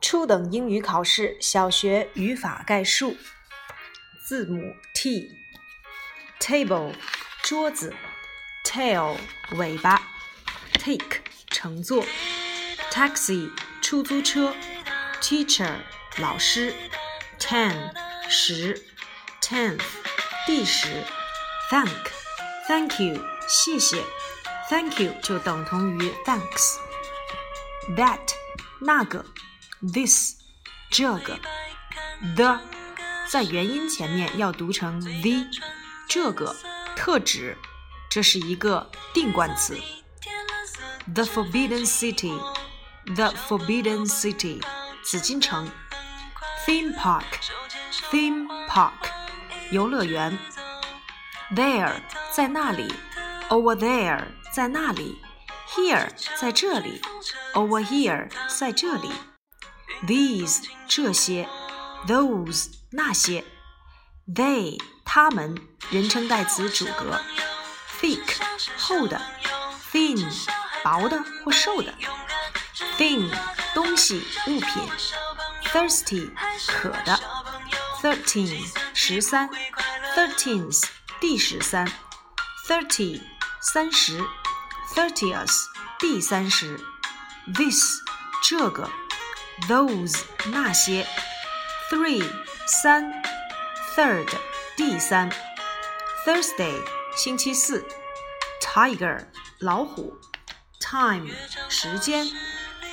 初等英语考试小学语法概述。字母 T，table 桌子，tail 尾巴，take 乘坐，taxi 出租车，teacher 老师，ten 十，tenth 第十，thank thank you 谢谢，thank you 就等同于 thanks。that 那个，this 这个，the 在元音前面要读成 the，这个特指，这是一个定冠词。The Forbidden City，The Forbidden City，紫禁城。Theme Park，Theme Park，游乐园。There，在那里。Over there，在那里。Here，在这里。Over here，在这里。These，这些。Those，那些。They，他们，人称代词主格。Thick，厚的。Thin，薄的或瘦的。Thing，东西、物品。Thirsty，渴的。Thirteen，十三。Thirteenth，第十三。Thirty，三十。Thirtieth，第三十。This，这个。Those，那些。Three，三。Third，第三。Thursday，星期四。Tiger，老虎。Time，时间。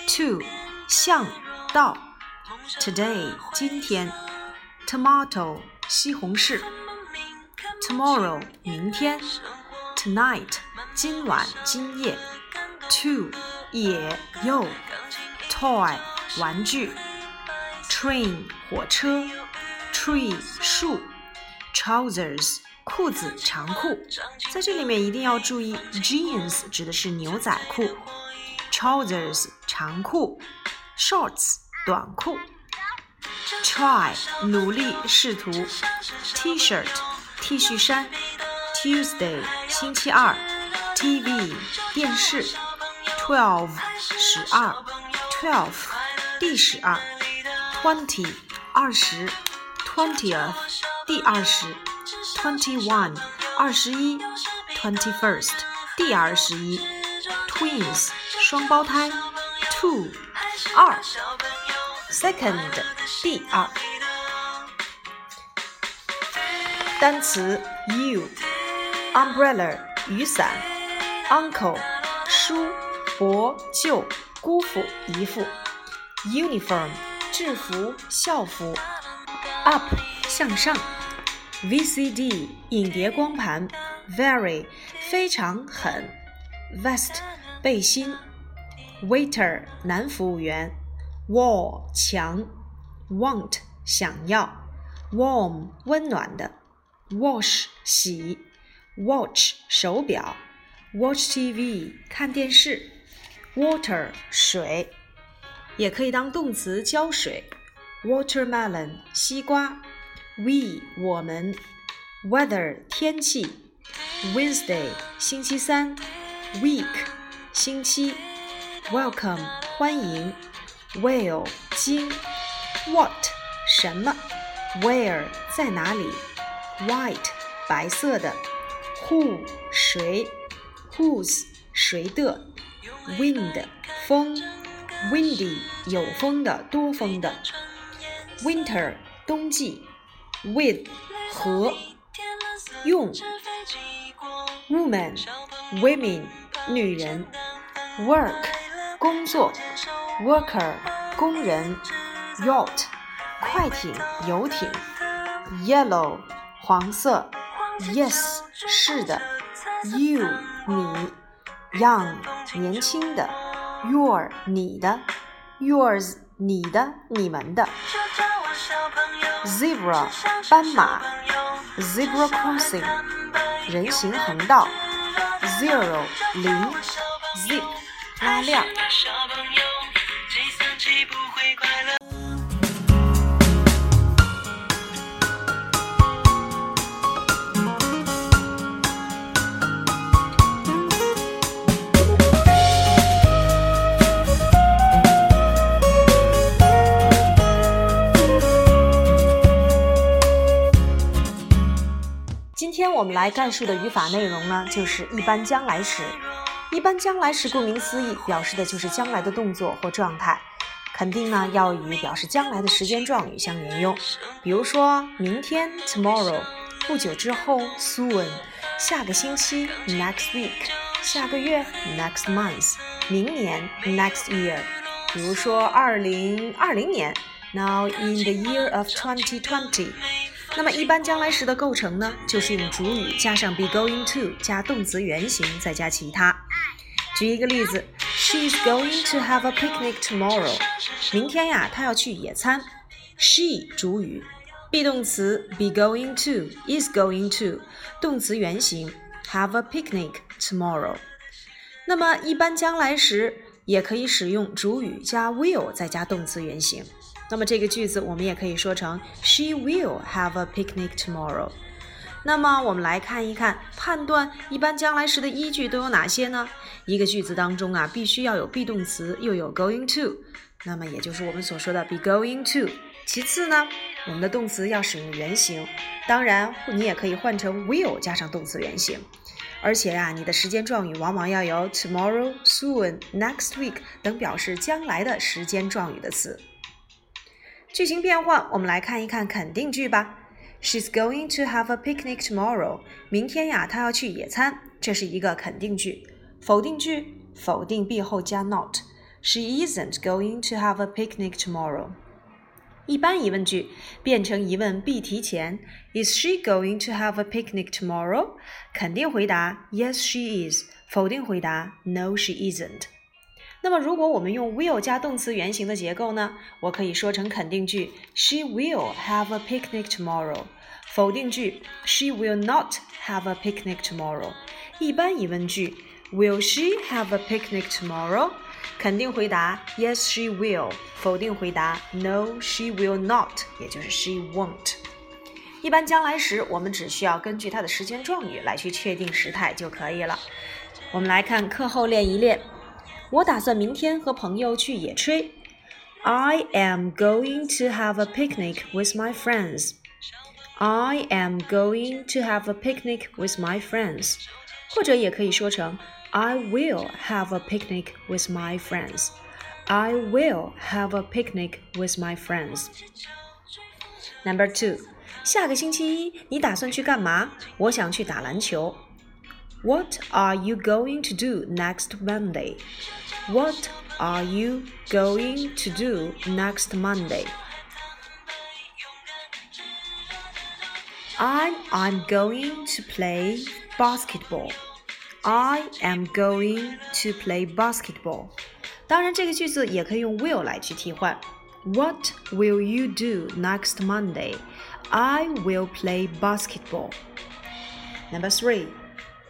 ，Two 向，到。Today，今天。Tomato，西红柿。Tomorrow，明天。Tonight，今晚，今夜。To，也，又。Toy，玩具。Train，火车。Tree，树。Trousers，裤子，长裤。在这里面一定要注意，jeans 指的是牛仔裤，trousers 长裤，shorts 短裤。Try，努力，试图。T-shirt，T 恤衫。Tuesday，星期二。TV，电视。Twelve，十二。Twelve，第十二。Twenty，二十。Twentieth，第二十。Twenty-one，二十一。Twenty-first，第二十一。Twins，双胞胎。Two，二。Second，第二。单词 U，umbrella 雨伞，uncle 叔伯舅姑父姨父，uniform 制服校服，up 向上，VCD 影碟光盘，very 非常很，vest 背心，waiter 男服务员，wall 墙，want 想要，warm 温暖的。wash 洗，watch 手表，watch TV 看电视，water 水，也可以当动词浇水，watermelon 西瓜，we 我们，weather 天气，Wednesday 星期三，week 星期，welcome 欢迎，whale 鲸，what 什么，where 在哪里。white 白色的，who 谁，whose 谁的，wind 风，windy 有风的多风的，winter 冬季，with 和用，woman women 女人，work 工作，worker 工人，yacht 快艇游艇，yellow 黄色，yes，是的，you，你，young，年轻的，your，你的，yours，你的，你们的，zebra，斑马，zebra crossing，人行横道，zero，零，zip，拉链。我们来概述的语法内容呢，就是一般将来时。一般将来时顾名思义，表示的就是将来的动作或状态，肯定呢要与表示将来的时间状语相连用。比如说明天 tomorrow，不久之后 soon，下个星期 next week，下个月 next month，明年 next year。比如说二零二零年，now in the year of twenty twenty。那么一般将来时的构成呢，就是用主语加上 be going to 加动词原形，再加其他。举一个例子，She's going to have a picnic tomorrow。明天呀，她要去野餐。She 主语，be 动词 be going to is going to 动词原形 have a picnic tomorrow。那么一般将来时也可以使用主语加 will 再加动词原形。那么这个句子我们也可以说成 She will have a picnic tomorrow。那么我们来看一看，判断一般将来时的依据都有哪些呢？一个句子当中啊，必须要有 be 动词，又有 going to，那么也就是我们所说的 be going to。其次呢，我们的动词要使用原形，当然你也可以换成 will 加上动词原形。而且呀，你的时间状语往往要有 tomorrow、soon、next week 等表示将来的时间状语的词。句型变换，我们来看一看肯定句吧。She's going to have a picnic tomorrow。明天呀，她要去野餐。这是一个肯定句。否定句，否定 be 后加 not。She isn't going to have a picnic tomorrow。一般疑问句变成疑问 be 提前。Is she going to have a picnic tomorrow？肯定回答 Yes, she is。否定回答 No, she isn't。 那么，如果我们用 will 加动词原形的结构呢？我可以说成肯定句：She will have a picnic tomorrow。否定句：She will not have a picnic tomorrow。一般疑问句：Will she have a picnic tomorrow？肯定回答：Yes, she will。否定回答：No, she will not。也就是 she won't。一般将来时，我们只需要根据它的时间状语来去确定时态就可以了。我们来看课后练一练。 我打算明天和朋友去野炊。I am going to have a picnic with my friends. I am going to have a picnic with my friends. 或者也可以说成 I will have a picnic with my friends. I will have a picnic with my friends. Number two，下个星期一你打算去干嘛？我想去打篮球。 what are you going to do next Monday? What are you going to do next Monday? I am going to play basketball. I am going to play basketball. 当然，这个句子也可以用 will 来去替换。What will you do next Monday? I will play basketball. Number three.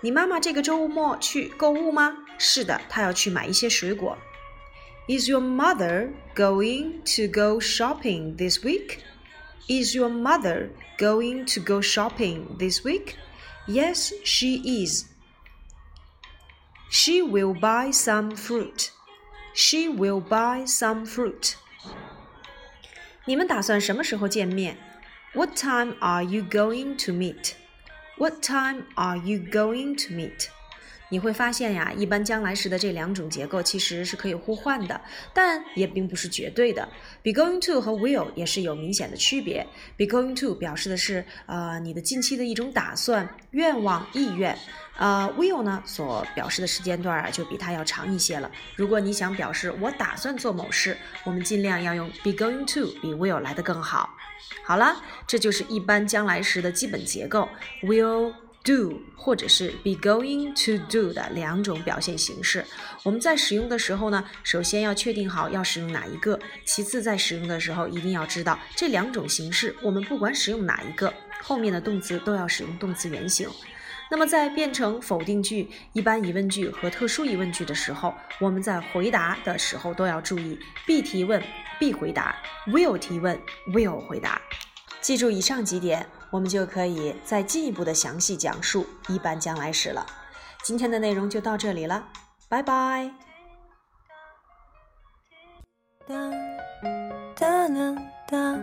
你妈妈这个周末去购物吗？是的，她要去买一些水果。Is your mother going to go shopping this week? Is your mother going to go shopping this week? Yes, she is. She will buy some fruit. She will buy some fruit. 你们打算什么时候见面？What time are you going to meet? What time are you going to meet？你会发现呀，一般将来时的这两种结构其实是可以互换的，但也并不是绝对的。Be going to 和 will 也是有明显的区别。Be going to 表示的是呃你的近期的一种打算、愿望、意愿。呃，will 呢所表示的时间段啊就比它要长一些了。如果你想表示我打算做某事，我们尽量要用 be going to 比 will 来的更好。好了，这就是一般将来时的基本结构，will do 或者是 be going to do 的两种表现形式。我们在使用的时候呢，首先要确定好要使用哪一个，其次在使用的时候一定要知道这两种形式，我们不管使用哪一个，后面的动词都要使用动词原形。那么在变成否定句、一般疑问句和特殊疑问句的时候，我们在回答的时候都要注意：be 提问，be 回答；will 提问，will 回答。记住以上几点，我们就可以再进一步的详细讲述一般将来时了。今天的内容就到这里了，拜拜。哒哒哒哒